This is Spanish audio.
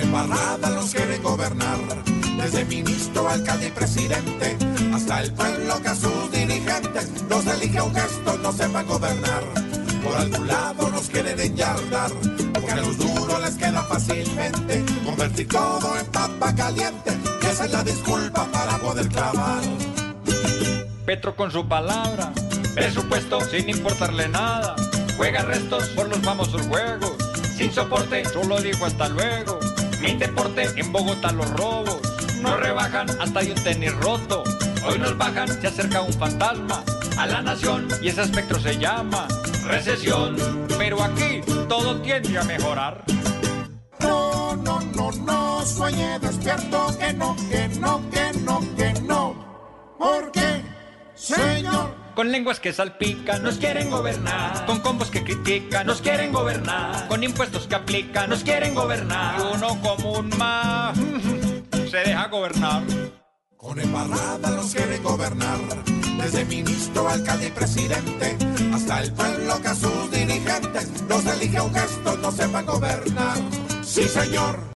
embarrada nos quieren gobernar. Desde ministro, alcalde y presidente, hasta el pueblo que a sus dirigentes nos elige un gesto, no sepan gobernar. Por algún lado nos quieren enyardar, porque a los duros les queda fácilmente convertir todo en papa caliente. Y esa es la disculpa para poder clavar. Petro con su palabra, presupuesto sin importarle nada. Juega restos por los famosos juegos, sin soporte, solo dijo hasta luego. Mi deporte en Bogotá los robos, no rebajan hasta hay un tenis roto. Hoy nos bajan, se acerca un fantasma a la nación y ese espectro se llama recesión. Pero aquí todo tiende a mejorar. No, no, no, no, sueñe despierto, que no, que no, que no, que no. ¿Por qué, señor? Con lenguas que salpican, nos quieren gobernar. Con combos que critican, nos quieren gobernar. Con impuestos que aplican, nos quieren gobernar. Y uno como un más se deja gobernar. Con embarrada nos quieren gobernar. Desde ministro, alcalde y presidente, hasta el pueblo que a sus dirigentes nos elige un gesto, no sepan gobernar. Sí, señor.